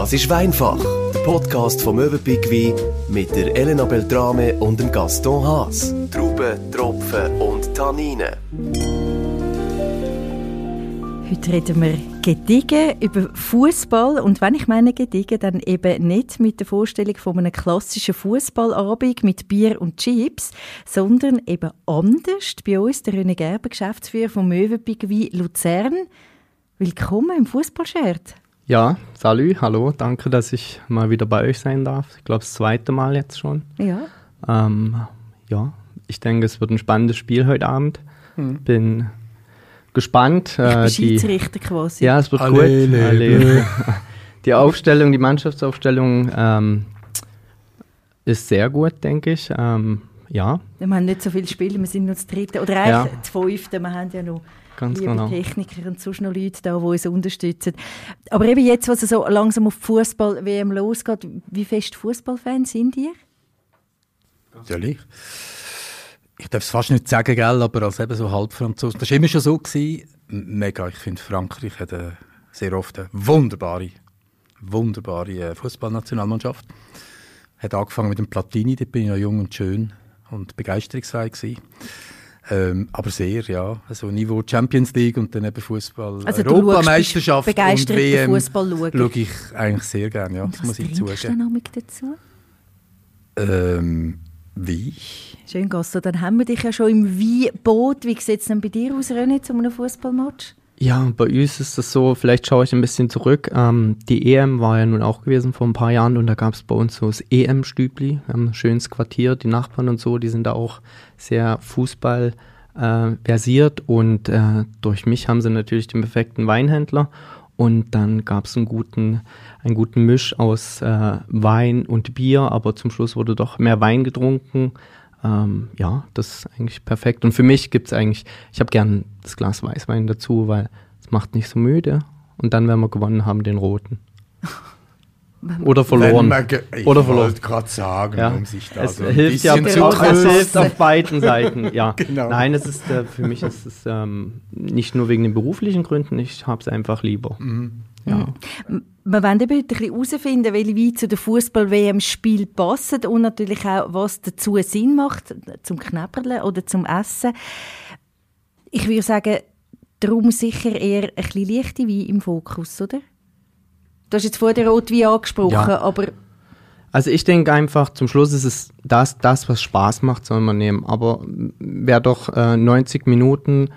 Das ist Weinfach, der Podcast vom Möwenpick Wein mit der Elena Beltrame und dem Gaston Haas. Trauben, Tropfen und Tanninen. Heute reden wir gediegen über Fußball und wenn ich meine gediegen, dann eben nicht mit der Vorstellung von einem klassischen Fußballabend mit Bier und Chips, sondern eben anders. Bei uns der René Gerber, Geschäftsführer vom Möwenpick Wein Luzern. Willkommen im Fußballshirt. Ja, salut, hallo, danke, dass ich mal wieder bei euch sein darf. Ich glaube, das zweite Mal jetzt schon. Ja. Ähm, ja, ich denke, es wird ein spannendes Spiel heute Abend. Hm. Bin gespannt. Äh, ich bin Schiedsrichter quasi. Ja, es wird Allele. gut. Allele. Die Aufstellung, die Mannschaftsaufstellung ähm, ist sehr gut, denke ich. Ähm, ja. Wir haben nicht so viele Spiele, wir sind nur das dritte oder eigentlich ja. das fünfte. Wir haben ja noch Ganz liebe genau. Techniker und sonst noch Leute da, die uns unterstützen. Aber eben jetzt, was so langsam auf Fußball-WM losgeht, wie fest Fußballfans sind ihr? Ganz ehrlich? ich darf es fast nicht sagen, gell, aber als eben so Halbfranzose. Das war immer schon so. Gewesen. Mega, ich finde, Frankreich hat eine, sehr oft eine wunderbare, wunderbare äh, Fußballnationalmannschaft. Hat angefangen mit dem Platini, da bin ich noch jung und schön und begeisterungsfähig gewesen. Ähm, aber sehr, ja. Also Niveau Champions League und dann eben Fußball, also Europameisterschaft und WM Fußball schaue ich eigentlich sehr gerne, ja. Und das was muss ich zugeben. Dazu? Ähm, wie? Schön, Gasso. Dann haben wir dich ja schon im Weinboot. Wie sieht es denn bei dir aus, René, zu einem Fußballmatch? Ja, bei uns ist das so, vielleicht schaue ich ein bisschen zurück. Ähm, die EM war ja nun auch gewesen vor ein paar Jahren und da gab es bei uns so das EM-Stübli. Wir haben ein schönes Quartier, die Nachbarn und so, die sind da auch sehr Fußball äh, versiert und äh, durch mich haben sie natürlich den perfekten Weinhändler und dann gab es einen guten, einen guten Misch aus äh, Wein und Bier, aber zum Schluss wurde doch mehr Wein getrunken. Ähm, ja, das ist eigentlich perfekt. Und für mich gibt es eigentlich, ich habe gern das Glas Weißwein dazu, weil es macht nicht so müde. Und dann, wenn wir gewonnen haben, den roten. Oder verloren. ich Oder verloren. wollte gerade sagen, ja. um sich da es so hilft ja auch, es hilft auf beiden Seiten. Ja. genau. Nein, es ist äh, für mich ist es ähm, nicht nur wegen den beruflichen Gründen, ich habe es einfach lieber. Mhm. Ja. Mhm. Wir wollen eben heute herausfinden, welche Weine zu dem Fußball-WM-Spiel passen und natürlich auch, was dazu Sinn macht, zum Knäpperle oder zum Essen. Ich würde sagen, darum sicher eher ein bisschen leichte Wein im Fokus, oder? Du hast jetzt vorher den Rotwein angesprochen, ja. aber... Also ich denke einfach, zum Schluss ist es das, das, was Spaß macht, soll man nehmen. Aber wer doch äh, 90 Minuten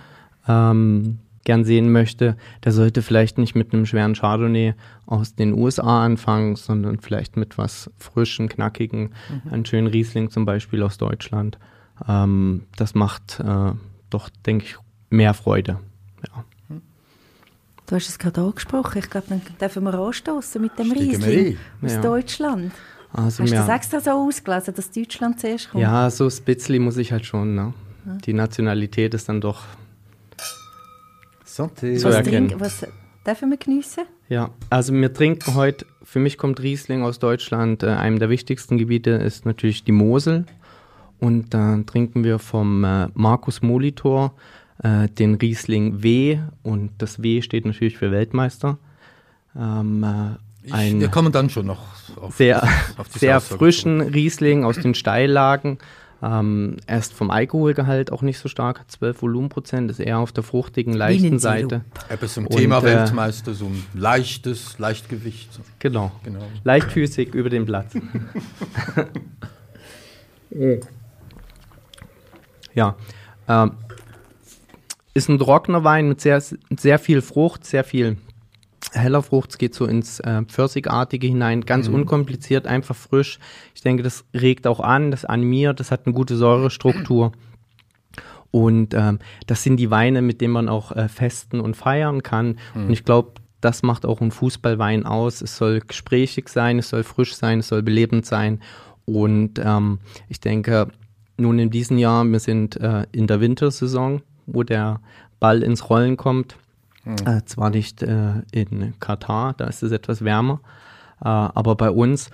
ähm, gern sehen möchte, der sollte vielleicht nicht mit einem schweren Chardonnay aus den USA anfangen, sondern vielleicht mit was frischen, knackigen, mhm. einen schönen Riesling zum Beispiel aus Deutschland. Ähm, das macht äh, doch, denke ich, mehr Freude. Ja. Du hast es gerade angesprochen. Ich glaube, dann dürfen wir anstoßen mit dem Riesling aus ja. Deutschland. Also, hast du das extra so ausgelesen, dass Deutschland zuerst kommt? Ja, so ein bisschen muss ich halt schon. Ne? Ja. Die Nationalität ist dann doch Santé. zu was erkennen. Trink, was dürfen wir geniessen? Ja, also wir trinken heute, für mich kommt Riesling aus Deutschland, äh, einem der wichtigsten Gebiete ist natürlich die Mosel. Und da äh, trinken wir vom äh, Markus Molitor äh, den Riesling W und das W steht natürlich für Weltmeister. Ähm, äh, ein ich, kann man dann schon noch auf, sehr, auf sehr frischen Riesling aus den Steillagen. Ähm, er ist vom Alkoholgehalt auch nicht so stark, hat 12 Volumenprozent, ist eher auf der fruchtigen, leichten Seite. Aber zum und, Thema äh, Weltmeister, so ein leichtes Leichtgewicht. Genau. genau. Leichtfüßig über den Platz. ja. Ähm, ist ein trockener Wein mit sehr, sehr viel Frucht, sehr viel heller Frucht. Es geht so ins äh, Pfirsigartige hinein, ganz mhm. unkompliziert, einfach frisch. Ich denke, das regt auch an, das animiert, das hat eine gute Säurestruktur. Und ähm, das sind die Weine, mit denen man auch äh, festen und feiern kann. Mhm. Und ich glaube, das macht auch ein Fußballwein aus. Es soll gesprächig sein, es soll frisch sein, es soll belebend sein. Und ähm, ich denke, nun in diesem Jahr, wir sind äh, in der Wintersaison, wo der Ball ins Rollen kommt. Mhm. Äh, zwar nicht äh, in Katar, da ist es etwas wärmer, äh, aber bei uns.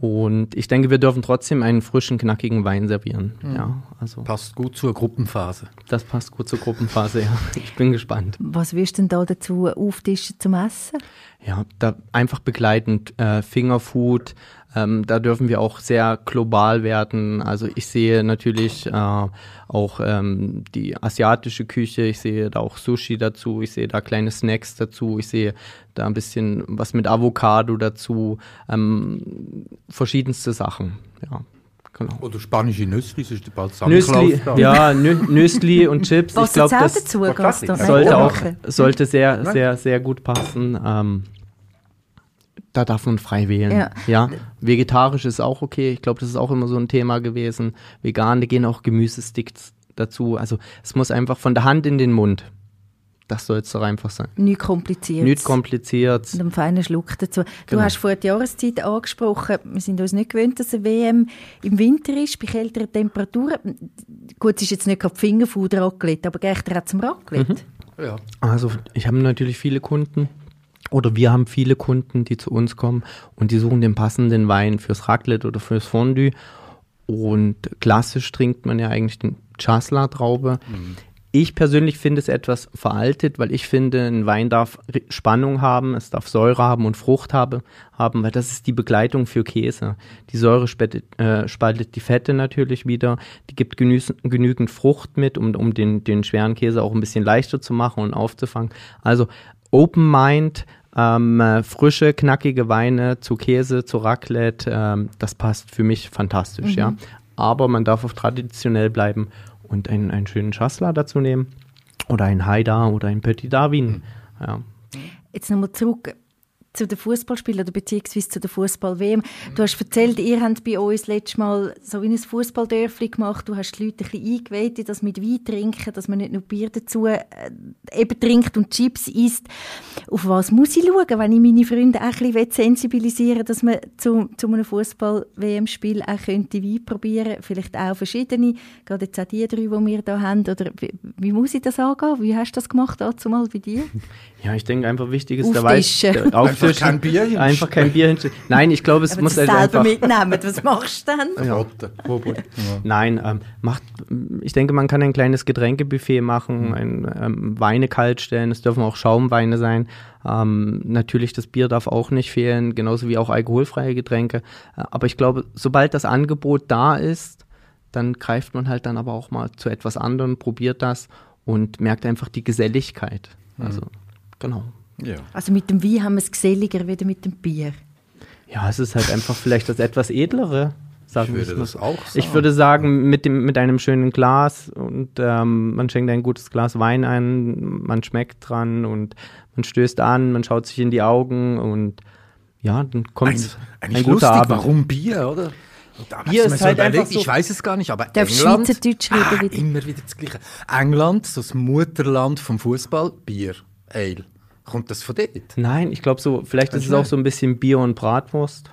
Und ich denke, wir dürfen trotzdem einen frischen, knackigen Wein servieren. Mhm. Ja, also Passt gut zur Gruppenphase. das passt gut zur Gruppenphase. Ja, ich bin gespannt. Was wirst du denn da dazu auftischen zum Essen? Ja, da einfach begleitend äh, Fingerfood. Ähm, da dürfen wir auch sehr global werden. Also ich sehe natürlich äh, auch ähm, die asiatische Küche. Ich sehe da auch Sushi dazu. Ich sehe da kleine Snacks dazu. Ich sehe da ein bisschen was mit Avocado dazu. Ähm, verschiedenste Sachen. Ja, genau. Oder spanische Nüssli, das ist bald Nüssli, ja, Nü Nüssli und Chips. Was ich glaube, das dazu, sollte auch sollte sehr, sehr, sehr gut passen. Ähm, da darf man frei wählen. Ja. Ja. Vegetarisch ist auch okay. Ich glaube, das ist auch immer so ein Thema gewesen. Vegane gehen auch Gemüsesticks dazu. Also es muss einfach von der Hand in den Mund. Das soll es doch einfach sein. Nicht kompliziert. Nicht kompliziert. Und einen feinen Schluck dazu. Du Genau. hast vorhin die Jahreszeit angesprochen. Wir sind uns nicht gewöhnt, dass eine WM im Winter ist, bei kälteren Temperaturen. Gut, es ist jetzt nicht gerade Fingerfood Raclette, aber geht er auch zum Raclette? Ja. Also ich habe natürlich viele Kunden oder wir haben viele Kunden, die zu uns kommen und die suchen den passenden Wein fürs Raclette oder fürs Fondue. Und klassisch trinkt man ja eigentlich den Chasla-Traube. Ich persönlich finde es etwas veraltet, weil ich finde, ein Wein darf Spannung haben, es darf Säure haben und Frucht habe, haben, weil das ist die Begleitung für Käse. Die Säure spaltet, äh, spaltet die Fette natürlich wieder, die gibt genüs- genügend Frucht mit, um, um den, den schweren Käse auch ein bisschen leichter zu machen und aufzufangen. Also Open Mind, ähm, äh, frische, knackige Weine zu Käse, zu Raclette, ähm, das passt für mich fantastisch, ja. Aber man darf auch traditionell bleiben und einen, einen schönen Chasselas dazu nehmen. Oder ein Haida oder ein Petit Darwin. Ja. Jetzt nochmal zurück zu den Fußballspielen oder beziehungsweise zu der Fußball-WM. Du hast erzählt, ihr habt bei uns letztes Mal so wie ein Fußballdörfli gemacht. Du hast die Leute ein bisschen eingeweiht in das mit Wein trinken, dass man nicht nur Bier dazu äh, eben trinkt und Chips isst. Auf was muss ich schauen, wenn ich meine Freunde auch ein bisschen sensibilisieren will, dass man zu, zu einem Fußball-WM-Spiel auch könnte Wein probieren Vielleicht auch verschiedene, gerade jetzt auch die drei, die wir hier haben. Oder wie, wie muss ich das angehen? Wie hast du das gemacht, dazu mal bei dir? ja, ich denke einfach wichtig ist der Weiß. Der- Auftischen. Einfach kein Bier hinstellen. Einfach kein Bier hinstellen. Nein, ich glaube, es Aber muss halt einfach... mitnehmen, was machst du dann? Verboten. Nein, ähm, macht, ich denke, man kann ein kleines Getränkebuffet machen, Mhm. ein, ähm, Weine kalt stellen, es dürfen auch Schaumweine sein. Ähm, natürlich, das Bier darf auch nicht fehlen, genauso wie auch alkoholfreie Getränke. Äh, aber ich glaube, sobald das Angebot da ist, dann greift man halt dann aber auch mal zu etwas anderem, probiert das und merkt einfach die Geselligkeit. Mhm. Also, genau. Ja. Also mit dem Wein haben wir es geselliger wieder mit dem Bier. Ja, es ist halt einfach vielleicht das etwas edlere. Sagen Ich wir würde das auch Ich sagen. würde sagen, mit, dem, mit einem schönen Glas und ähm, man schenkt ein gutes Glas Wein ein, man schmeckt dran und man stößt an, man schaut sich in die Augen und ja, dann kommt Eigentlich, ein eigentlich guter lustig, Abend. warum Bier, oder? Da Bier ist halt einfach so- Ich weiß es gar nicht, aber Darfst England, Schweizerdeutsch ah, wieder? immer wieder das Gleiche. England, so das Mutterland vom Fußball, Bier, Ale. Kommt das von dort? Nein, ich glaube so, vielleicht ist Kannst es du auch so ein bisschen Bier und Bratwurst.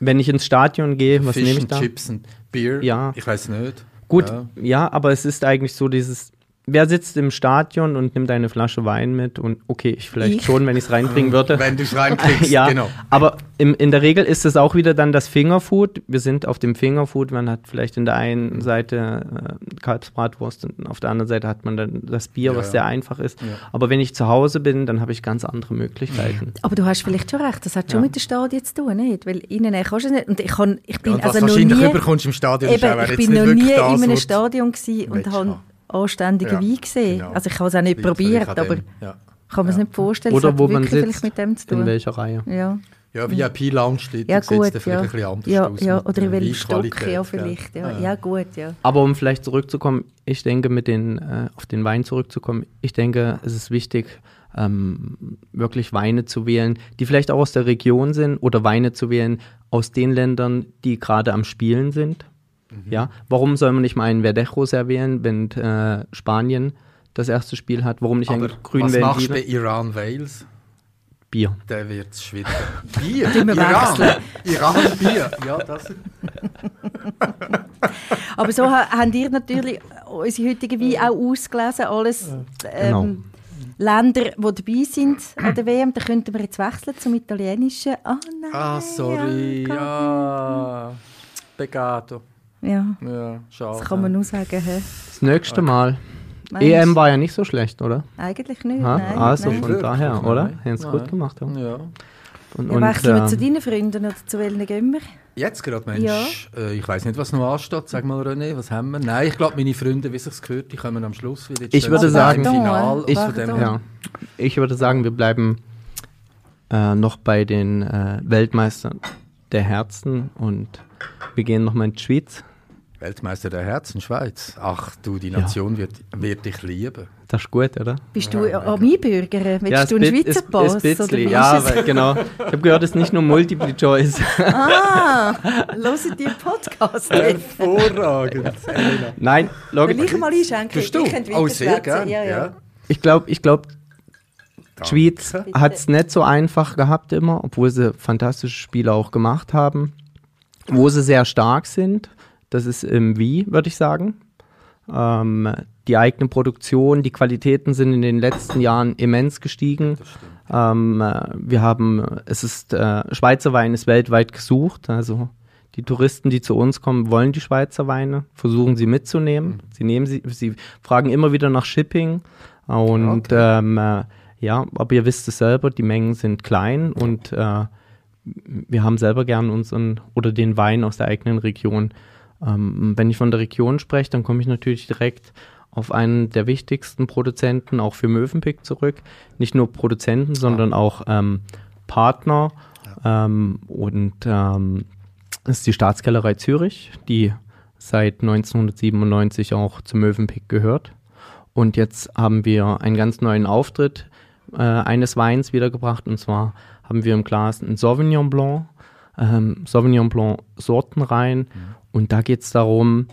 Wenn ich ins Stadion gehe, was Fish nehme ich da? Chips und Bier? Ja. Ich weiß nicht. Gut, Ja. ja. aber es ist eigentlich so dieses, wer sitzt im Stadion und nimmt eine Flasche Wein mit und okay, ich vielleicht Ich? schon, wenn ich es reinbringen würde. Wenn du es reinkriegst, ja, genau. aber im, in der Regel ist es auch wieder dann das Fingerfood. Wir sind auf dem Fingerfood, man hat vielleicht in der einen Seite äh, Kalbsbratwurst und auf der anderen Seite hat man dann das Bier, was Ja. sehr einfach ist. Ja. Aber wenn ich zu Hause bin, dann habe ich ganz andere Möglichkeiten. Aber du hast vielleicht schon recht, das hat schon Ja. mit den Stadien zu tun, nicht? Weil innen kannst du es nicht. Und ich, kann, ich Ja, bin und was also noch wahrscheinlich nie, überkommst im Stadion, ist auch, eben, ich bin noch nie in einem Stadion gewesen und habe. Anständigen Ja, Wein gesehen. genau. Also ich habe es auch nicht probiert, aber dem, Ja. kann man es Ja. nicht vorstellen. Oder wo man sitzt, mit dem zu in tun. welcher Reihe. Ja, Ja, VIP-Lounge steht, ja sieht gut, es dann vielleicht ja. ein bisschen anders Ja, aus. ja, oder in welchem Stock, ja, vielleicht. Ja, Ja. ja gut, ja. Aber um vielleicht zurückzukommen, ich denke, mit den, äh, auf den Wein zurückzukommen, ich denke, es ist wichtig, ähm, wirklich Weine zu wählen, die vielleicht auch aus der Region sind oder Weine zu wählen aus den Ländern, die gerade am Spielen sind. Mhm. Ja, warum soll man nicht mal einen Verdejo wählen, wenn äh, Spanien das erste Spiel hat? Warum nicht Aber einen grünen was machst du bei Veltliner? Iran-Wales? Bier. Der wird es schwierig. Bier? Iran? Iran, Bier. Ja, das. Aber so ha- habt ihr natürlich unsere heutigen Weine auch ausgelesen, alles Genau. ähm, Länder, die dabei sind an der WM. Da könnten wir jetzt wechseln zum Italienischen. Ah, nein. Ah, sorry, ja. ja. Ja, Ja, schade. das kann man nur sagen. Hä? Das nächste Mal. Meinst EM war ja nicht so schlecht, oder? Eigentlich nicht, Ha? nein. also nein. von Wirklich? daher, oder? Haben es gut gemacht. Ja. Ja. Und, Ja, und, wechseln wir ähm, zu deinen Freunden oder zu welchen gehen wir? Jetzt gerade, Mensch. Ja. Äh, ich weiß nicht, was noch ansteht. Sag mal, René, was haben wir? Nein, ich glaube, meine Freunde, wie sich's gehört, die kommen am Schluss wieder. Ich würde sagen- im Final. Ich-. Ja, ich würde sagen, wir bleiben äh, noch bei den äh, Weltmeistern der Herzen und wir gehen nochmal in die Schweiz. Weltmeister der Herzen, Schweiz. Ach du, die Nation wird, wird dich lieben. Das ist gut, oder? Bist du Armeebürger? Willst du einen es bi- Schweizer es- Pass? es bisschen, ja, weil, genau. Ich habe gehört, es ist nicht nur Multiple Choice. Ah, hören die Podcast. Hervorragend. Nein, Will ich logisch. mal einschenken? Du? Ich könnte Oh, sehr gerne. Ja, ja. Ja. Ich glaube, ich glaub, die. Schweiz hat es nicht so einfach gehabt immer, obwohl sie fantastische Spiele auch gemacht haben. Wo sie sehr stark sind, das ist im Wie, würde ich sagen. Ähm, die eigene Produktion, die Qualitäten sind in den letzten Jahren immens gestiegen. Ähm, äh, wir haben, es ist, äh, Schweizer Wein ist weltweit gesucht, also die Touristen, die zu uns kommen, wollen die Schweizer Weine, versuchen sie mitzunehmen. Sie nehmen sie, sie fragen immer wieder nach Shipping und ähm, äh, ja, aber ihr wisst es selber, die Mengen sind klein und äh, wir haben selber gern unseren oder den Wein aus der eigenen Region. Ähm, wenn ich von der Region spreche, dann komme ich natürlich direkt auf einen der wichtigsten Produzenten, auch für Mövenpick zurück. Nicht nur Produzenten, sondern auch ähm, Partner. Ähm, und ähm, das ist die Staatskellerei Zürich, die seit 1997 auch zu Mövenpick gehört. Und jetzt haben wir einen ganz neuen Auftritt äh, eines Weins wiedergebracht. Und zwar haben wir im Glas einen Sauvignon Blanc, ähm, Sauvignon Blanc sortenrein. Und da geht es darum,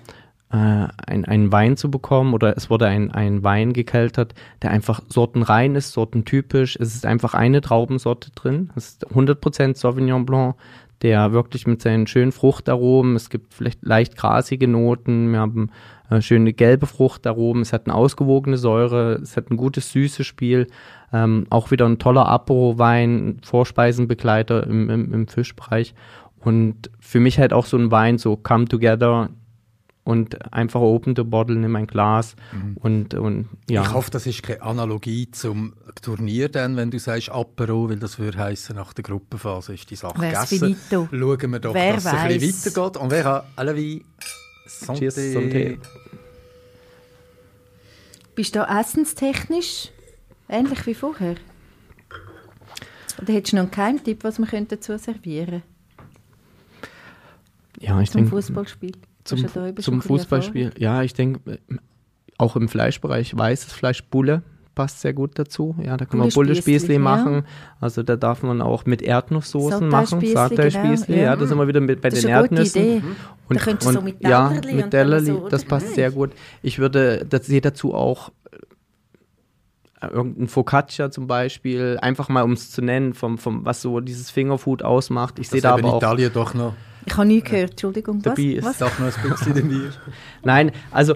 äh, ein, einen Wein zu bekommen oder es wurde ein, ein Wein gekeltert, der einfach sortenrein ist, sortentypisch. Es ist einfach eine Traubensorte drin. Es ist 100% Sauvignon Blanc, der wirklich mit seinen schönen Fruchtaromen, es gibt vielleicht leicht grasige Noten, wir haben äh, schöne gelbe Fruchtaromen, es hat eine ausgewogene Säure, es hat ein gutes süßes Spiel, ähm, auch wieder ein toller Apero-Wein, Vorspeisenbegleiter im, im, im Fischbereich und für mich halt auch so ein Wein, so come together und einfach open the bottle, nimm ein Glas und, und ja. Ich hoffe, das ist keine Analogie zum Turnier, dann, wenn du sagst Apero, weil das würde heißen, nach der Gruppenphase ist die Sache Wär's gegessen. finito. Schauen wir doch, Wer dass es ein bisschen weitergeht. Und wer hat alle wie Santé. Cheers, Santé. Bist du essenstechnisch ähnlich wie vorher? Oder hättest du noch einen Geheimtipp, was wir könnten dazu servieren ja, ich zum denke, Fußballspiel? Du zum, ja zum Fußballspiel. Ja, ich denke, auch im Fleischbereich weißes Fleisch Bulle passt sehr gut dazu. Ja, da kann man Bulle-Spießli, Bulle-Spießli ja. machen. Also da darf man auch mit Erdnusssoßen machen. Sauterspießli, genau, ja. ja. da sind wir wieder mit, bei Das den ist eine gute Erdnüssen. Idee. Und, Da könntest du so mit ja, Tellerli mit und dann Tellerli, so, das passt sehr gut. Ich würde, das sehe dazu auch äh, irgendein Focaccia zum Beispiel, einfach mal um es zu nennen, vom, vom, was so dieses Fingerfood ausmacht. Ich sehe da aber auch Italien doch noch, Ich habe nie gehört, Entschuldigung. Was? dabei ist. was? doch noch ein bisschen dabei. Nein, also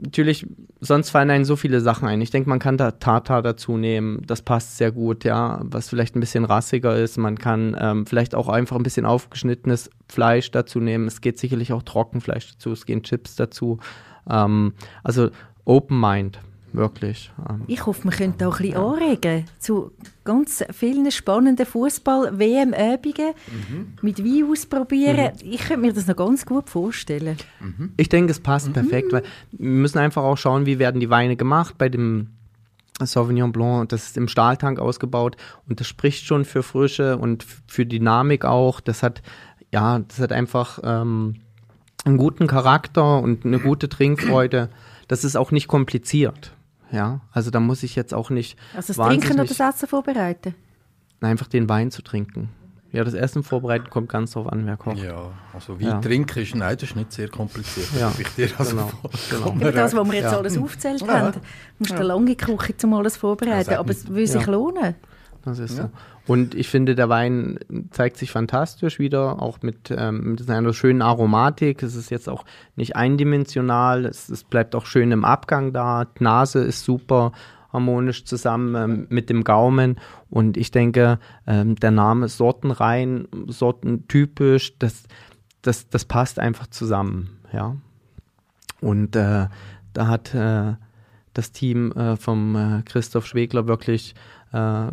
natürlich, sonst fallen einem so viele Sachen ein. Ich denke, man kann da Tartar dazu nehmen, das passt sehr gut, ja, was vielleicht ein bisschen rassiger ist. Man kann ähm, vielleicht auch einfach ein bisschen aufgeschnittenes Fleisch dazu nehmen. Es geht sicherlich auch Trockenfleisch dazu, es gehen Chips dazu. Ähm, also Open Mind, wirklich. Ähm, Ich hoffe, wir können auch ein bisschen anregen zu ganz vielen spannenden Fußball-WM-Übungen Mhm. mit Wein ausprobieren. Ich könnte mir das noch ganz gut vorstellen. Ich denke, es passt perfekt, weil wir müssen einfach auch schauen, wie werden die Weine gemacht. Bei dem Sauvignon Blanc, das ist im Stahltank ausgebaut und das spricht schon für Frische und für Dynamik auch. Das hat, ja, das hat einfach ähm, einen guten Charakter und eine gute Trinkfreude. Das ist auch nicht kompliziert. Ja, also da muss ich jetzt auch nicht Also das Trinken oder das Essen vorbereiten? einfach den Wein zu trinken. Ja, das Essen vorbereiten kommt ganz drauf an, wer kocht. Ja, also Wein Ja. trinken ist, nein, das ist nicht sehr kompliziert. Ja, ich dir also genau, Über das, was wir jetzt Ja. alles aufgezählt Ja. haben, musst du eine lange Küche, um alles vorbereiten. Ja, Aber es würde sich Ja. lohnen. Das ist Ja. so. Und ich finde, der Wein zeigt sich fantastisch wieder, auch mit, ähm, mit einer schönen Aromatik. Es ist jetzt auch nicht eindimensional, es, es bleibt auch schön im Abgang da. Die Nase ist super. harmonisch zusammen ähm, mit dem Gaumen. Und ich denke, ähm, der Name sortenrein, sortentypisch, das, das, das passt einfach zusammen. Ja. Und äh, da hat äh, das Team äh, vom äh, Christoph Schwegler wirklich, äh,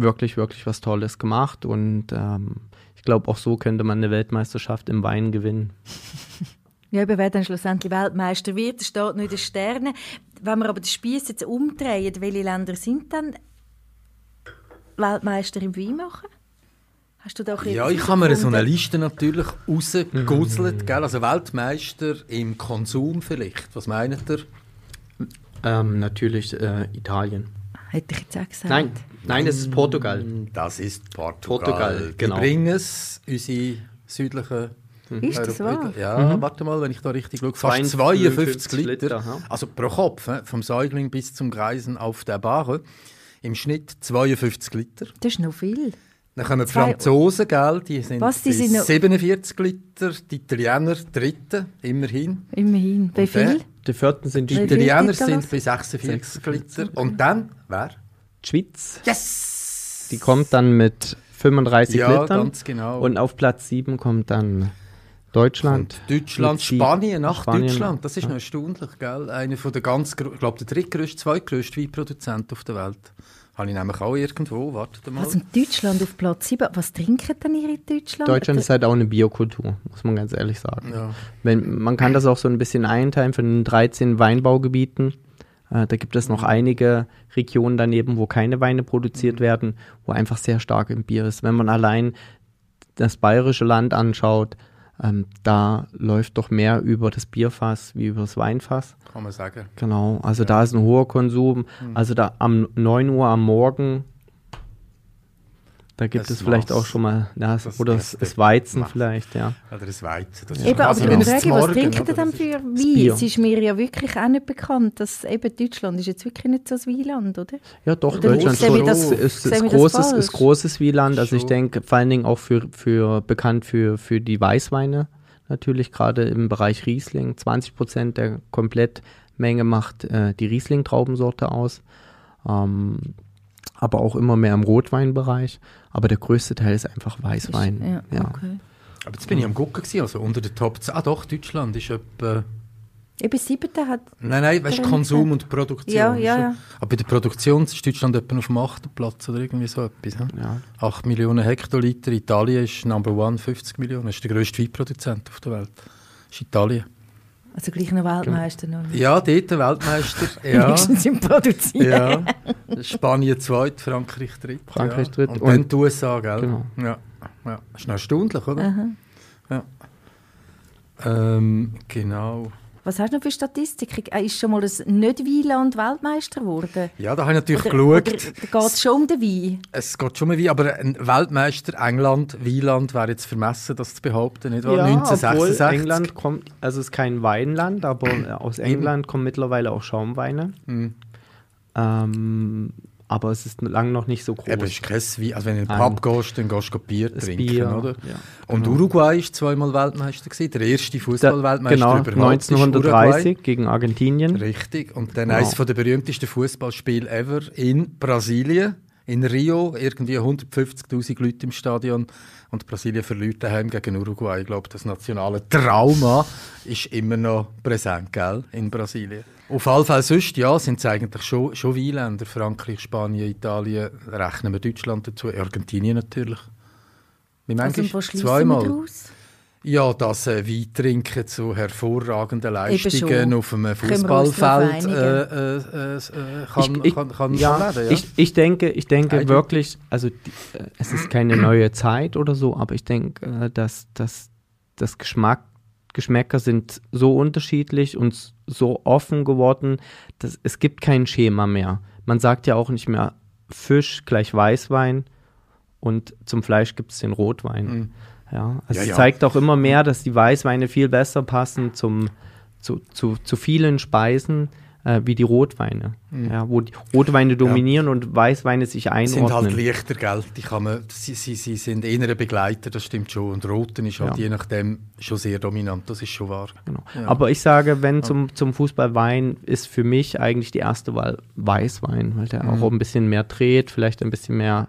wirklich, wirklich was Tolles gemacht. Und ähm, ich glaube, auch so könnte man eine Weltmeisterschaft im Wein gewinnen. Ja, wer dann schlussendlich Weltmeister wird, das steht noch in den Sternen. Wenn wir aber den Spieß jetzt umdrehen, welche Länder sind dann Weltmeister im Wein machen? Hast du da Ja, ich habe mir so eine Liste natürlich rausgeguzzelt, gell? Also Weltmeister im Konsum vielleicht. Was meint ihr? Ähm, natürlich äh, Italien. Hätte ich jetzt auch gesagt. Nein, nein, das ist Portugal. Das ist Portugal. Portugal, genau. Die bringen es, unsere südlichen Ist das wahr? Ja, warte mal, wenn ich da richtig schaue. Fast 52 52 Liter. Liter. Also pro Kopf, vom Säugling bis zum Greisen auf der Bar. Im Schnitt 52 Liter. Das ist noch viel. Dann kommen die Franzosen, gell, die sind, Was, die bei sind noch- 47 Liter. Die Italiener Dritte, immerhin. Immerhin. Wie viel? Die vierten sind Die Wie Italiener Liter sind bei 46 Liter. Und dann, wer? die Schweiz. Yes! Die kommt dann mit 35 ja, Litern. ganz genau. Und auf Platz 7 kommt dann Deutschland. Und Deutschland, Spanien nach Spanien. Deutschland. Das ist noch erstaunlich, gell? Einer von der ganz, ich glaube, der drittgrößte, zweitgrößte Weinproduzent auf der Welt. Habe ich nämlich auch irgendwo, wartet mal. Also Deutschland auf Platz 7. Was trinken denn ihr in Deutschland? Deutschland ist halt auch eine Biokultur, muss man ganz ehrlich sagen. Ja. Wenn, man kann das auch so ein bisschen einteilen von den 13 Weinbaugebieten. Äh, da gibt es noch einige Regionen daneben, wo keine Weine produziert werden, wo einfach sehr stark im Bier ist. Wenn man allein das bayerische Land anschaut, ähm, da läuft doch mehr über das Bierfass wie über das Weinfass. Kann man sagen. Genau, also da ist ein hoher Konsum. Hm. Also da am 9 Uhr am Morgen, da gibt Das es vielleicht Maß. auch schon mal, ja, Das oder das, das Weizen Maß. vielleicht, ja. Oder das Weizen. Das ist Eben, aber ein frage ich, was oder? ihr ist- für. Wein? Es ist mir ja wirklich auch nicht bekannt, dass eben Deutschland ist jetzt wirklich nicht so ein Weinland, oder? Ja, doch, Oder Deutschland schon. das- ist, ist, ist, das großes, ist großes Wieland. Also ich denke vor allen Dingen auch für, für bekannt für, für die Weißweine natürlich, gerade im Bereich Riesling. 20 Prozent der Komplettmenge macht äh, die Riesling-Traubensorte aus. Ähm, aber auch immer mehr im Rotweinbereich. Aber der größte Teil ist einfach Weißwein. Ja, ja. okay. Aber jetzt bin ich am gucken gewesen, also unter den Top 10. Ah doch, Deutschland ist etwa... Eben siebte hat... Nein, nein, weißt du, Konsum und Produktion. Ja, ist ja, ja. Aber bei der Produktion ist Deutschland etwa auf dem achten Platz oder irgendwie so etwas. hm? Ja. 8 Millionen Hektoliter. Italien ist Number One, 50 Millionen. Das ist der grösste Weinproduzent auf der Welt. Das ist Italien. Also gleich noch Weltmeister noch. nicht. Ja, dort der Weltmeister. ja. Wenigstens im Produzieren. ja. Spanien zweit, Frankreich dritt. Frankreich ja. dritt. Und, Und- dann die USA, gell? Genau. Ja. ja. Das ist noch erstaunlich, oder? Aha. Ja. Ähm, genau. Was hast du noch für Statistiken? Äh, Ist schon mal ein Nicht-Weinland Weltmeister geworden? Ja, da habe ich natürlich Oder, geschaut. oder geht es schon um den Wein? Es geht schon mal wie, aber ein Weltmeister England, Wieland wäre jetzt vermessen, das zu behaupten, nicht wahr? Ja, 1966. obwohl England kommt, also es ist kein Weinland, aber aus England kommen mittlerweile auch Schaumweine. Mhm. Ähm, aber es ist lang noch nicht so groß. Eben, ist kein Wein. Also wenn du in den. Pub gehst, dann gehst du Bier Das trinken, Bier, oder? ja, Und genau. Uruguay ist zweimal Weltmeister gewesen, der erste Fußballweltmeister genau, überhaupt ist 1930 gegen Argentinien. Richtig. Und dann Genau. eines der berühmtesten Fußballspiele ever in Brasilien, in Rio, irgendwie 150'000 Leute im Stadion und Brasilien verliert daheim gegen Uruguay. Ich glaube, das nationale Trauma ist immer noch präsent, gell, in Brasilien. Auf alle Fälle sonst, ja, sind es eigentlich schon, schon Weinländer. Frankreich, Spanien, Italien, rechnen wir Deutschland dazu, Argentinien natürlich. Wie Also, manchmal? Zweimal. Ja, dass äh, Wein trinken zu hervorragenden Leistungen auf einem Fußballfeld äh, äh, äh, kann, ich, ich, kann, kann, ja, kann werden. Ja. Ich, ich denke, ich denke Eindeutig. wirklich, also die, äh, es ist keine neue Zeit oder so, aber ich denke, äh, dass, dass das Geschmack, Geschmäcker sind so unterschiedlich und so offen geworden, dass es gibt kein Schema mehr. Man sagt ja auch nicht mehr Fisch gleich Weißwein und zum Fleisch gibt es den Rotwein. Mhm. Ja, also Ja, es ja. zeigt auch immer mehr, dass die Weißweine viel besser passen zum, zu, zu, zu vielen Speisen, äh, wie die Rotweine. Ja, wo die Rotweine dominieren und Weißweine sich Die sind halt einordnen. leichter, gell? Die kann man, sie, sie, sie sind eher Begleiter, das stimmt schon. Und Roten ist halt Ja. je nachdem schon sehr dominant, das ist schon wahr. Genau. Ja. Aber ich sage, wenn zum, zum Fußball Wein ist für mich eigentlich die erste Wahl Weißwein, weil der Mhm. auch ein bisschen mehr dreht, vielleicht ein bisschen mehr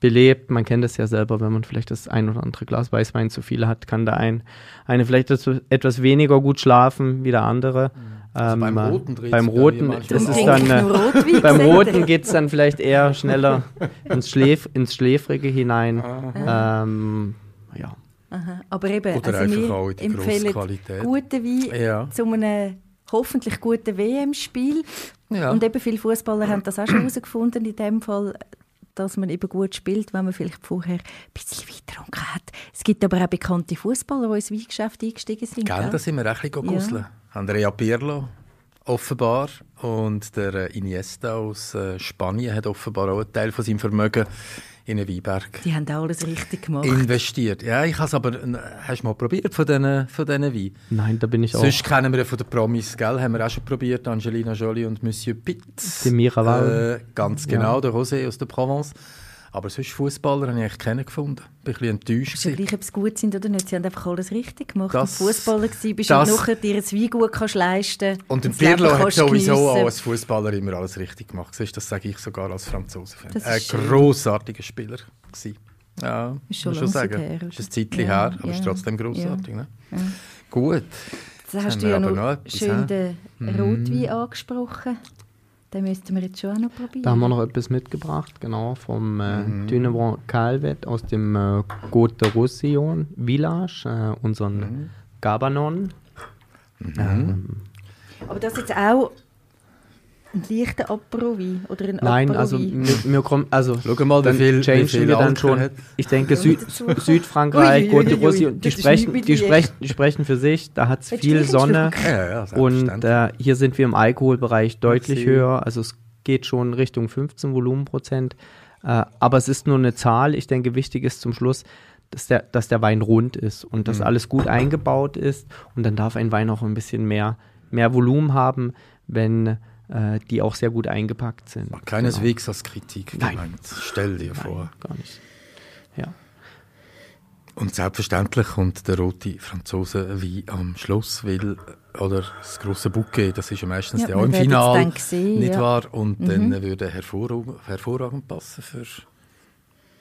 belebt. Man kennt das ja selber, wenn man vielleicht das ein oder andere Glas Weißwein zu viel hat, kann der ein, eine vielleicht das- etwas weniger gut schlafen wie der andere. Ähm, beim Roten dreht's beim Roten mir manchmal ist dann äh, beim Roten geht es dann vielleicht eher schneller ins, Schläf, ins Schläfrige hinein. Ähm, ja. Aha. Aber eben, Oder also einfach auch in die empfehlen Qualität. guten Wein Ja. zu einem hoffentlich guten WM-Spiel. Ja. Und eben viele Fußballer haben das auch schon herausgefunden, in dem Fall, dass man eben gut spielt, wenn man vielleicht vorher ein bisschen getrunken hat. Es gibt aber auch bekannte Fußballer, die ins Weingeschäft eingestiegen sind. Gell, gell? da sind wir auch ein bisschen Ja. Andrea Pirlo, offenbar. Und der äh, Iniesta aus äh, Spanien hat offenbar auch einen Teil von seinem Vermögen in einen Weinberg Die haben auch alles richtig gemacht. investiert. Ja, ich habe es aber... Hast du mal probiert von diesen, von Weinen? Nein, da bin ich auch. Sonst kennen wir ja von den Promis, gell? Haben wir auch schon probiert, Angelina Jolie und Monsieur Pitt. Die Miraval. Äh, ganz genau, der José aus der Provence. Aber sonst Fußballer habe ich eigentlich keinen gefunden. Bin ein bisschen enttäuscht. ist ja gleich, ob sie gut sind oder nicht. Sie haben einfach alles richtig gemacht. Das- Fußballer gewesen bist das- und nachher dir ein Wein gut kannst leisten Und der Pirlo hat sowieso auch als Fußballer immer alles richtig gemacht. Siehst, Das sage ich sogar als ist Ein schön. grossartiger Spieler. Gewesen. Ja, Ist schon muss schon sagen. her, ist ein Zeitchen Ja, her, aber ja, ist trotzdem grossartig. Ne? Ja. Gut. Jetzt hast du ja aber noch, noch schön den Rotwein angesprochen. Den müssten wir jetzt schon auch noch probieren. Da haben wir noch etwas mitgebracht, genau, vom äh, Mhm. Dünevant Calvet aus dem äh, Côte de Roussillon Village, äh, unseren Mhm. Gabanon. Ähm, Aber das ist jetzt auch ein leichter Apero-Wein oder ein nein, also mir, mir kommt, also Schau mal, wie dann viel, wie changen viel wir dann schon. hat. Ich denke, Süd, Südfrankreich, ui, Roussillon, die sprechen, die, sprechen, die sprechen für sich, da hat es viel Sonne. Ja, ja, Und äh, hier sind wir im Alkoholbereich deutlich Sie. höher. Also es geht schon Richtung 15 Volumenprozent. Äh, aber es ist nur eine Zahl. Ich denke, wichtig ist zum Schluss, dass der, dass der Wein rund ist und Mhm. dass alles gut eingebaut ist. Und dann darf ein Wein auch ein bisschen mehr, mehr Volumen haben, wenn äh, die auch sehr gut eingepackt sind. Keineswegs als Kritik Genau. Nein. gemeint. Stell dir vor. Nein, gar nicht. Ja. Und selbstverständlich kommt der rote Franzose wie am Schluss, weil, oder das grosse Bouquet, das ist ja meistens Ja, wir auch im Finale, nicht ja. wahr? Und dann würde hervorragend, hervorragend passen für...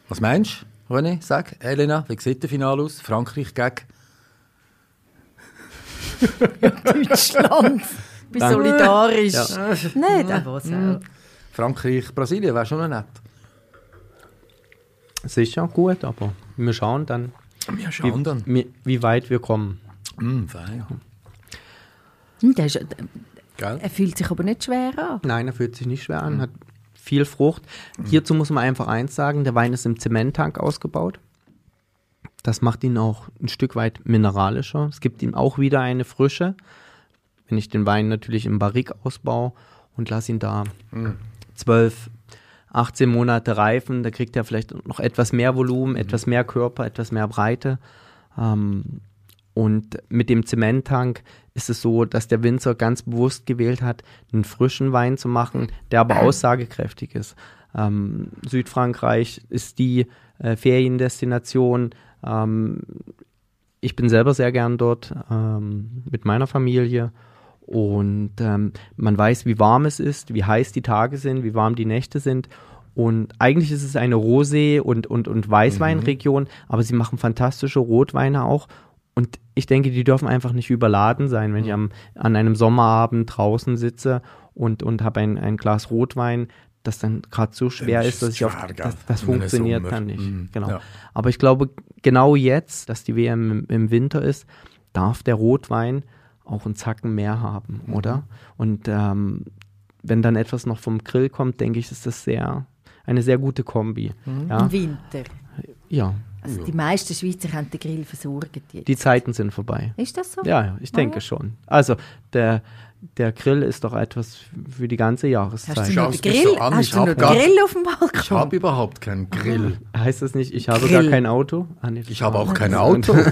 Was meinst du, René? Sag, Elena, wie sieht der Finale aus? Frankreich gegen... Deutschland. Bin Danke. solidarisch. Ja. Nein, das war's auch. Frankreich, Brasilien, wäre schon noch nett. Sicher gut, aber wir schauen dann, Wir schauen dann. wie, wie weit wir kommen. Mm, fein. Hm, der ist, Gell? er fühlt sich aber nicht schwer an. Nein, er fühlt sich nicht schwer an, hat viel Frucht. Hierzu muss man einfach eins sagen, der Wein ist im Zementtank ausgebaut. Das macht ihn auch ein Stück weit mineralischer. Es gibt ihm auch wieder eine Frische. Wenn ich den Wein natürlich im Barrik ausbaue und lasse ihn da zwölf, 18 Monate reifen, da kriegt er vielleicht noch etwas mehr Volumen, etwas mehr Körper, etwas mehr Breite. Ähm, und mit dem Zementtank ist es so, dass der Winzer ganz bewusst gewählt hat, einen frischen Wein zu machen, der aber aussagekräftig ist. Ähm, Südfrankreich ist die äh, Feriendestination. Ähm, ich bin selber sehr gern dort ähm, mit meiner Familie. Und ähm, man weiß, wie warm es ist, wie heiß die Tage sind, wie warm die Nächte sind. Und eigentlich ist es eine Rosé- und, und, und Weißweinregion, aber sie machen fantastische Rotweine auch. Und ich denke, die dürfen einfach nicht überladen sein, wenn ich am, an einem Sommerabend draußen sitze und, und habe ein, ein Glas Rotwein, das dann gerade so schwer ist, dass ich auf, das, das funktioniert dann nicht. Mhm. Genau. Ja. Aber ich glaube, genau jetzt, dass die WM im, im Winter ist, darf der Rotwein auch einen Zacken mehr haben, Mhm. oder? Und ähm, wenn dann etwas noch vom Grill kommt, denke ich, ist das sehr eine sehr gute Kombi. Mhm. Ja, Im Winter. ja, Also die meisten Schweizer haben den Grill versorgt jetzt. die Zeiten sind vorbei. ist das so? Ja, ja, ich denke ja. schon. Also der, der Grill ist doch etwas für die ganze Hast Jahreszeit. du noch Grill, so an, hast ich du noch gar- Grill auf dem Ich Balkon? habe überhaupt keinen Grill. Heißt das nicht, ich habe Grill. gar kein Auto? Ah, nee, Ich habe auch kein Auto.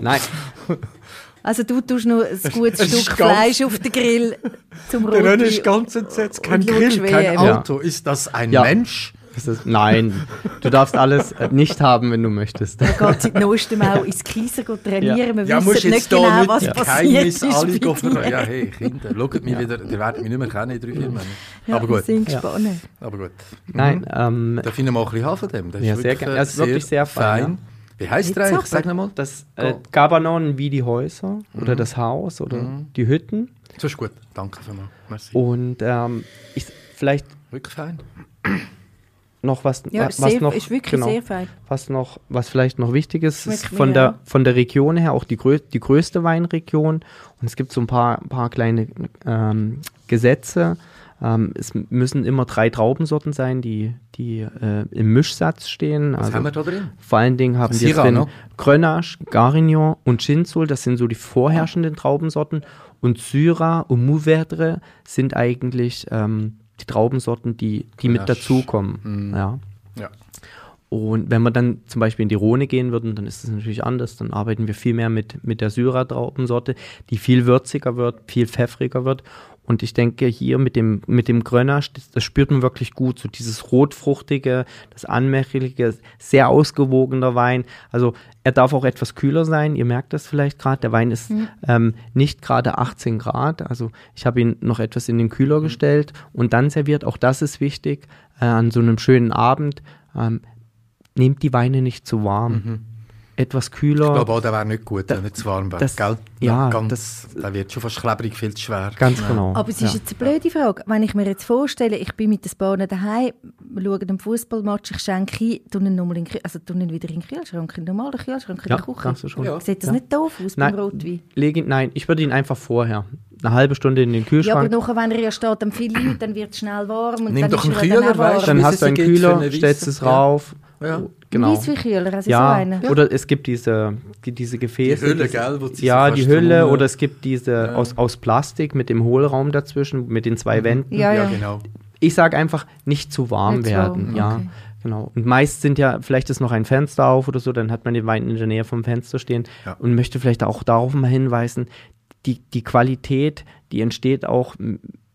Nein, Also du tust noch ein gutes Es Stück ganz- Fleisch auf den Grill zum Der René Rotwein. ist ganz entsetzt. Kein Grill, kein WM. Auto. Ist das ein Ja. Mensch? Das ist, nein, du darfst alles äh, nicht haben, wenn du möchtest. Er geht seit neuestem auch ins Kieser gut trainieren. Wir Ja, wissen nicht genau, was die passiert ist. alle bei. Ja, hey, Kinder, schaut mich wieder, ihr werdet mich nicht mehr kennen in drei, vier Monaten. Ja, aber wir gut, sind Ja. gespannt. aber gut. Nein, ähm, Darf ich noch mal ein bisschen haben von dem? Das Ja, ist sehr wirklich, gerne. Das ist wirklich sehr fein, Wie eigentlich? Zapfen? Sag noch mal. das äh, Gabanon wie die Häuser oder das Haus oder die Hütten. So ist gut. Danke vielmals. Merci. Und ähm, ich, vielleicht Wirklich fein. noch was, Ja, was sehr, noch, ist wirklich genau, sehr fein. was noch, was vielleicht noch wichtig ist, ist von der, von der Region her auch die, grö die größte Weinregion. Und es gibt so ein paar, paar kleine ähm, Gesetze. Ähm, es müssen immer drei Traubensorten sein, die, die äh, im Mischsatz stehen. Was also haben wir da drin? vor allen Dingen haben wir drin ne? Grenache, Garignon und Chinsul. Das sind so die vorherrschenden Traubensorten. Und Syrah und Mourvèdre sind eigentlich ähm, die Traubensorten, die, die mit dazukommen. Ja. Ja. Und wenn wir dann zum Beispiel in die Rhone gehen würden, dann ist es natürlich anders. Dann arbeiten wir viel mehr mit, mit der Syrah-Traubensorte, die viel würziger wird, viel pfeffriger wird. Und ich denke, hier mit dem, mit dem Grenache, das, spürt man wirklich gut. So dieses rotfruchtige, das anmächtige, sehr ausgewogener Wein. Also er darf auch etwas kühler sein. Ihr merkt das vielleicht gerade. Der Wein ist ähm, nicht gerade 18 Grad. Also ich habe ihn noch etwas in den Kühler gestellt und dann serviert. Auch das ist wichtig äh, an so einem schönen Abend. Ähm, nehmt die Weine nicht zu warm. Etwas kühler. Ich glaube auch, der wäre nicht gut, wenn er zu warm wäre. das- Gell? ja, ganz, das- der wird schon fast klebrig, viel zu schwer. Ganz genau. Aber es ist ja. jetzt eine blöde Frage. Wenn ich mir jetzt vorstelle, ich bin mit den Bahnen daheim, wir schauen den Fußballmatch, ich schenke ein, tue ihn, nochmal in, also tue ihn wieder in den Kühlschrank, in den normalen Kühlschrank, in Ja, der Küche. du schon. Ja. Sieht das Ja. nicht doof aus Nein, beim Rotwein? leg ihn, nein, ich würde ihn einfach vorher. Eine halbe Stunde in den Ja, Kühlschrank. aber nachher, wenn er ja steht, dann viele Leute, dann wird es schnell warm. Und Nimm dann doch ist einen er dann Kühler, weißt dann wie hast es du einen Kühler, einen stellst es rauf. Ja. Genau. Weissweinkühler, also so Ja, einen. oder es gibt diese, die, diese Gefäße. Die Hülle, gell, wo sie Ja, so die Hülle drum- oder es gibt diese aus, aus Plastik mit dem Hohlraum dazwischen, mit den zwei Wänden. Ja, ja. genau. Ich sage einfach, nicht zu warm Nicht werden. warm, ja, okay. genau. Und meist sind ja, vielleicht ist noch ein Fenster auf oder so, dann hat man den Wein in der Nähe vom Fenster stehen Ja. und möchte vielleicht auch darauf mal hinweisen, die, die Qualität, die entsteht auch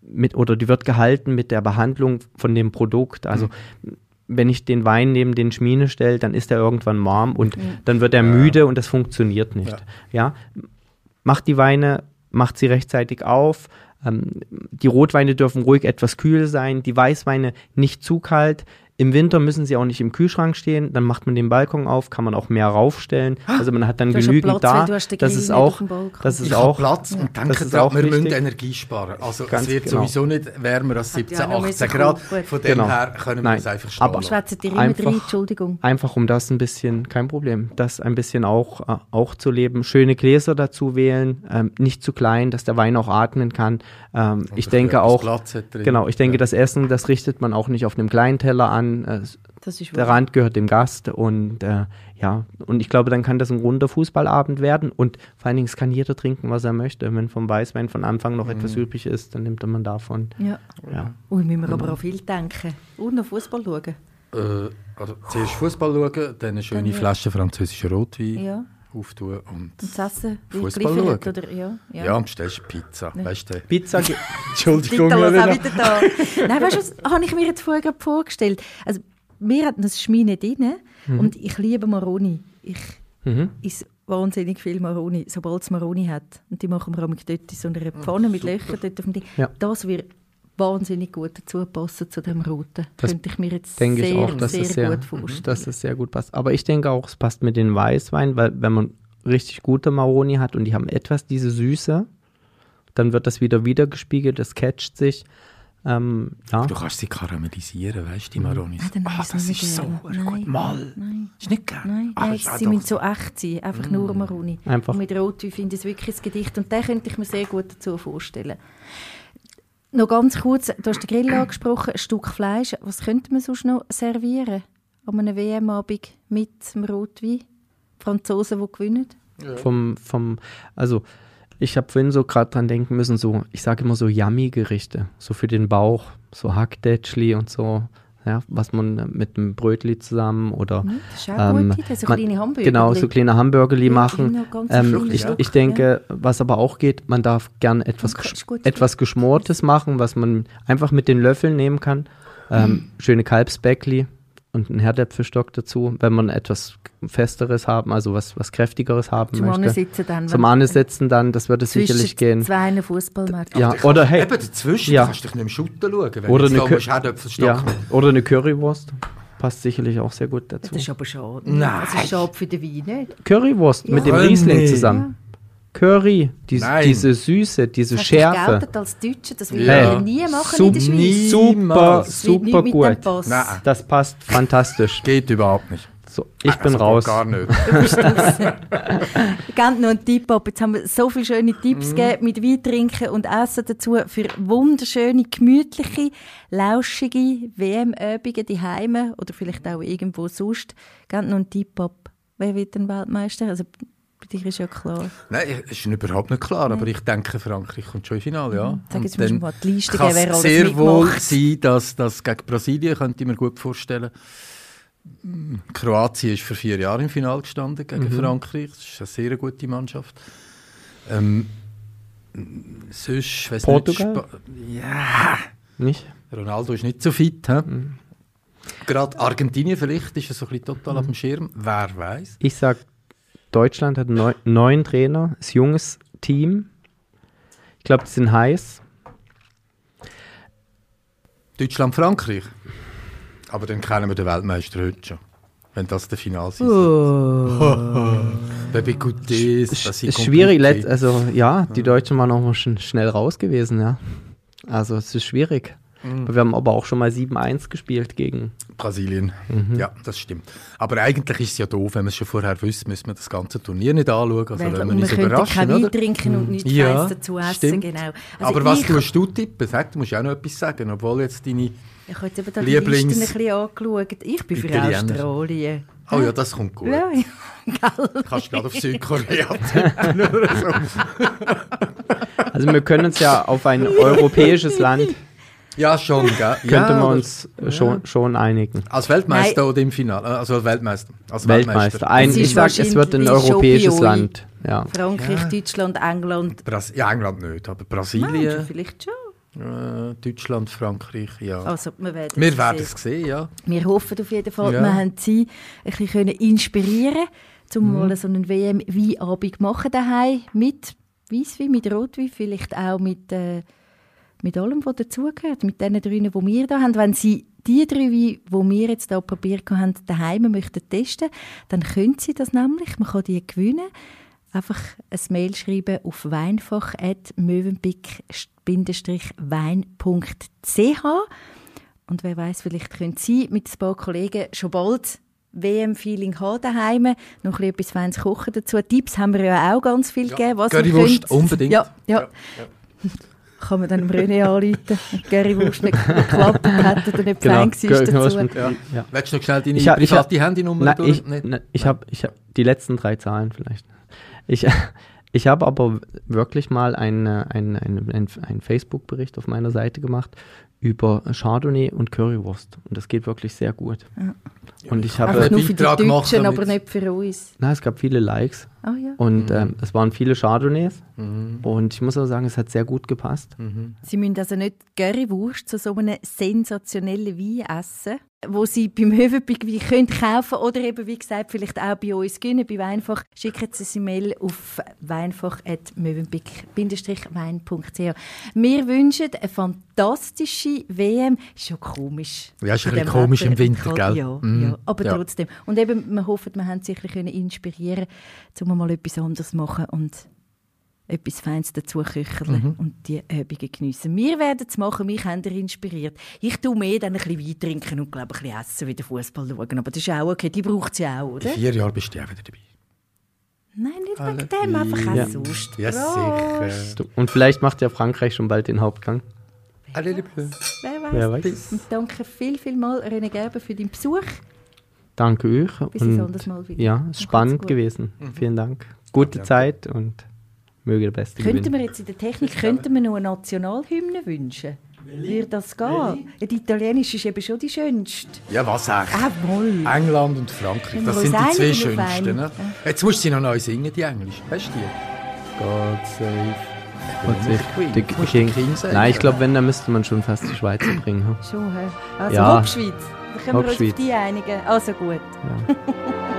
mit oder die wird gehalten mit der Behandlung von dem Produkt. Also Mhm. Wenn ich den Wein neben den Schmine stelle, dann ist er irgendwann warm und Mhm. dann wird er müde und das funktioniert nicht. Ja. Macht die Weine, macht sie rechtzeitig auf. Ähm, die Rotweine dürfen ruhig etwas kühl sein, die Weißweine nicht zu kalt. Im Winter müssen sie auch nicht im Kühlschrank stehen, dann macht man den Balkon auf, kann man auch mehr raufstellen. Also man hat dann Du genügend da. du hast den Das ist auch, das ist Ich auch Platz und das denke ist dran, auch wir müssen. Energie sparen. Also Ganz es wird genau. sowieso nicht wärmer als Hat 17, ja auch noch 18 müssen Grad. Von dem Genau. her können wir das einfach stehen Aber- Einfach- rein, Entschuldigung. Einfach um das ein bisschen, kein Problem, das ein bisschen auch, äh, auch zu leben. Schöne Gläser dazu wählen, ähm, nicht zu klein, dass der Wein auch atmen kann. Ähm, ich denke auch, genau, ich denke, Ja. das Essen, das richtet man auch nicht auf einem kleinen Teller an. Äh, Das ist der. Rand gehört dem Gast und äh, ja, und ich glaube, dann kann das ein runder Fußballabend werden und vor allen Dingen, es kann jeder trinken, was er möchte. Wenn vom Weißwein von Anfang noch etwas Mhm. übrig ist, dann nimmt man davon. Ja. Ja. Ui, müssen wir aber auch viel denken. Und noch Fußball schauen. Äh, also zuerst Fußball schauen, dann eine schöne Dann, ja. Flasche französischer Rotwein Ja. Auftun und, Und Essen Fußball schauen. oder? Ja. ja. ja. und bestellst Pizza. Weißt du? Pizza, Entschuldigung. Auch Elena. wieder da. Nein, weißt du, was habe ich mir jetzt vorher gerade vorgestellt? Also, wir hatten das Schmine drin und ich liebe Maroni. Ich mhm. esse wahnsinnig viel Maroni, sobald es Maroni hat. Und die machen wir auch dort in so einer Pfanne mit Löchern dort auf dem Ding. Ja. Das wird wahnsinnig gut dazu passen zu dem Roten. Das Könnte ich mir jetzt denke sehr, ich auch, dass sehr, es sehr, gut vorstellen. dass es sehr gut passt. Aber ich denke auch, es passt mit den Weißwein, weil wenn man richtig gute Maroni hat und die haben etwas diese Süße, dann wird das wieder wiedergespiegelt, das catcht sich. Ähm, ja. Du kannst sie karamellisieren, weißt du, die Maronis. Nein, dann ah, habe ich's das ist so gern. gut. Nein, Mal. Nein. Ist nicht gern. Nein, Ah, nein ist sie müssen so echt sein. Einfach nur Maroni. Einfach. Und mit Rotwein finde ich es wirklich ein Gedicht. Und den könnte ich mir sehr gut dazu vorstellen. Noch ganz kurz, du hast den Grill angesprochen, ein Stück Fleisch. Was könnte man sonst noch servieren an einem WM-Abend mit dem Rotwein? Die Franzosen, die gewinnen? Vom, vom, also ich habe vorhin so gerade dran denken müssen, so, ich sage immer so Yummy-Gerichte, so für den Bauch, so Hackdätschli und so. Ja, was man mit einem Brötli zusammen oder Mhm, das ist auch ähm, so man- kleine Hamburger. Genau, so kleine Hamburgerli Ja, machen. Ähm, ich, ich denke, was aber auch geht, man darf gern etwas, gesch gut. etwas Geschmortes machen, was man einfach mit den Löffeln nehmen kann. Ähm, Schöne Kalbsbäckli und einen Herdäpfelstock dazu, wenn man etwas Festeres haben, also was, was Kräftigeres haben Zum möchte. Ansitzen dann. Zum Ansitzen dann, das würde zwischen sicherlich gehen. zwei Fußballmatches. Ja, oder hey, Eben dazwischen, Ja. du kannst dich nicht im Schutten schauen. Wenn Oder jetzt eine Herdöpfelstock ja, oder eine Currywurst. Passt sicherlich auch sehr gut dazu. Das ist aber schade. Nein. Das ist schade für den Wein, nicht? Currywurst mit dem Ja. Riesling zusammen. Curry, Nein. diese Süße, diese Das Schärfe. geoutet als Deutsche, das will Ja. ich nie machen Sup- in der Schweiz. Super. Das super nicht mit dem gut. Das passt fantastisch. Geht überhaupt nicht. So, ich bin Also raus. Gar nicht. Gebt noch einen Tipp ab. Jetzt haben wir so viele schöne Tipps gegeben mit Wein trinken und Essen dazu für wunderschöne, gemütliche, lauschige WM-Übungen die Heime oder vielleicht auch irgendwo sonst. Gebt noch einen Tipp ab. Wer wird denn Weltmeister? Also dir ist ja klar. Nein, ist überhaupt nicht klar, aber ich denke, Frankreich kommt schon im Finale, ja. Sag, jetzt musst du mal die Liste kann geben, wer es alles sehr wohl mitmacht. sein, dass das gegen Brasilien, könnte ich mir gut vorstellen. Kroatien ist vor vier Jahren im Finale gestanden gegen Frankreich. Das ist eine sehr gute Mannschaft. Ähm, sonst, weiss Portugal? Nicht, ja, Nicht? Ronaldo ist nicht so fit. He? Gerade Argentinien vielleicht ist er so ein bisschen total auf dem Schirm. Wer weiß? Ich sag, Deutschland hat einen neu, neuen Trainer, ist junges Team. Ich glaube, die sind heiß. Deutschland, Frankreich. Aber dann kennen wir den Weltmeister heute schon. Wenn das der Final ist. Oh. Baby ist schwierig, let, also ja, die Deutschen waren auch schon schnell raus gewesen, ja. Also es ist schwierig. Mhm. Wir haben aber auch schon mal 7-1 gespielt gegen. Brasilien. Mhm. Ja, das stimmt. Aber eigentlich ist es ja doof, wenn man es schon vorher wüsste, müsste man das ganze Turnier nicht anschauen. Also wir man uns überraschen, kein Wein trinken und nichts Ja, dazu essen. stimmt. Genau. Also Aber was ich, tust du tippen? Sag, du musst auch noch etwas sagen, obwohl jetzt deine... Ich habe jetzt eben da die Lieblings- Liste ein bisschen angeschaut. Ich bin für Italiener. Australien. Oh ja, das kommt gut. Ja, ja. Kannst du gerade auf Südkorea tippen. Also wir können uns ja auf ein europäisches Land, Ja, schon, gell? könnte ja, man uns schon, schon einigen. Als Weltmeister Nein. oder im Finale? Also als Weltmeister. Als Weltmeister. Ein, Es ich ist sag, es wird ein europäisches euch. Land. Ja. Frankreich, Deutschland, England. Bras ja, England nicht, aber Brasilien, vielleicht schon. Deutschland, Frankreich, ja. Also, wir werden wir es werden sehen. es sehen, ja. Wir hoffen auf jeden Fall, Ja. wir haben sie ein bisschen können inspirieren um Mhm. mal so einen WM-Weinabend machen daheim mit Weisswein, mit Rotwein, vielleicht auch mit, äh, mit allem, was dazugehört, mit den drei, die wir da haben. Wenn Sie die drei Weine, die wir jetzt hier probiert haben, daheim möchten testen, dann können Sie das nämlich, man kann die gewinnen. Einfach ein Mail schreiben auf weinfach.mövenpick-wein.ch und wer weiß, vielleicht können Sie mit ein paar Kollegen schon bald WM-Feeling haben daheim. Noch ein bisschen etwas kochen dazu. Tipps haben wir ja auch ganz viel gegeben. Was Currywurst, unbedingt. Ja, ja. Kann man dann dem René anrufen, die Currywurst nicht geklappt hat oder nicht Genau. Currywurst dazu. mit- ja. Willst du noch schnell deine Ich hab- ich private hab- Handynummer Nein, durch? ich, Nicht? ne, ich habe ich hab die letzten drei Zahlen vielleicht. Ich, ich habe aber wirklich mal einen ein, ein, ein, ein Facebook-Bericht auf meiner Seite gemacht über Chardonnay und Currywurst. Und das geht wirklich sehr gut. Und ich habe, Einfach nur für die Beitrag Deutschen, aber nicht für uns. na, es gab viele Likes Ah ja. und ähm, es waren viele Chardonnays. Mhm. Und ich muss auch sagen, es hat sehr gut gepasst. Sie müssen also nicht Currywurst zu so einem sensationellen Wein essen, wo Sie beim Höfenpick Wein können kaufen oder eben, wie gesagt, vielleicht auch bei uns gönnen, bei Weinfach. Schicken Sie eine Mail auf weinfach.mövenpick-wein.ch. Wir wünschen eine fantastische WM. Ist schon komisch. Ja, ist ein bisschen komisch im Wetter. Winter, gell? Ja, Mhm. ja, aber Ja. trotzdem. Und eben, wir hoffen, wir haben Sie ein bisschen inspirieren können, um mal etwas anderes machen und etwas Feines dazu köcheln Mhm. und die Übungen geniessen. Wir werden es machen, mich haben ihr inspiriert. Ich tue mehr dann ein bisschen Wein trinken und glaube ein bisschen essen, wie den Fußball schauen. Aber das ist auch okay, die braucht sie auch, In oder? vier Jahren bist du auch wieder dabei. Nein, nicht Alle wegen dem, einfach auch Ja. sonst. Ja, sicher. Und vielleicht macht ja Frankreich schon bald den Hauptgang. Allez, les bleus. Wer weiß. Wer weiß. Und danke viel, viel mal René Gerber für deinen Besuch. Danke euch. Bis und anderes Mal wieder. Ja, es ist spannend gewesen. Vielen Dank. Gute Danke. Zeit und möge der Beste Könnten gewinnen. wir jetzt in der Technik könnten wir noch eine Nationalhymne wünschen? Würde das gehen? Ja, die italienische ist eben schon die schönste. Ja, was echt? Ah. England und Frankreich, das sind die zwei schönsten. Ne? Jetzt musst du sie noch neu singen, die Englisch. Weißt du die? God save. Save Queen. King. King sagen. Nein, ich glaube, wenn, dann müsste man schon fast die Schweizer bringen. Schon, hä? Also Ja. Hauptschweiz. Da können wir uns auf die einigen. Also gut. Ja.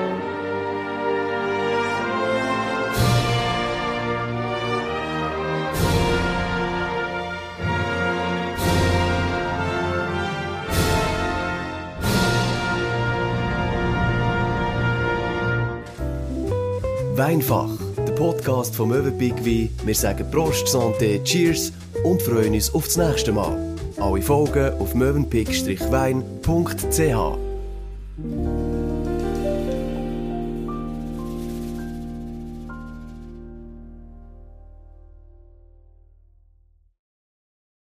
Weinfach, der Podcast vom Möwenpick Wein. Wir sagen Prost, Santé, Cheers und freuen uns auf das nächste Mal. Alle Folgen auf mövenpick-wein.ch.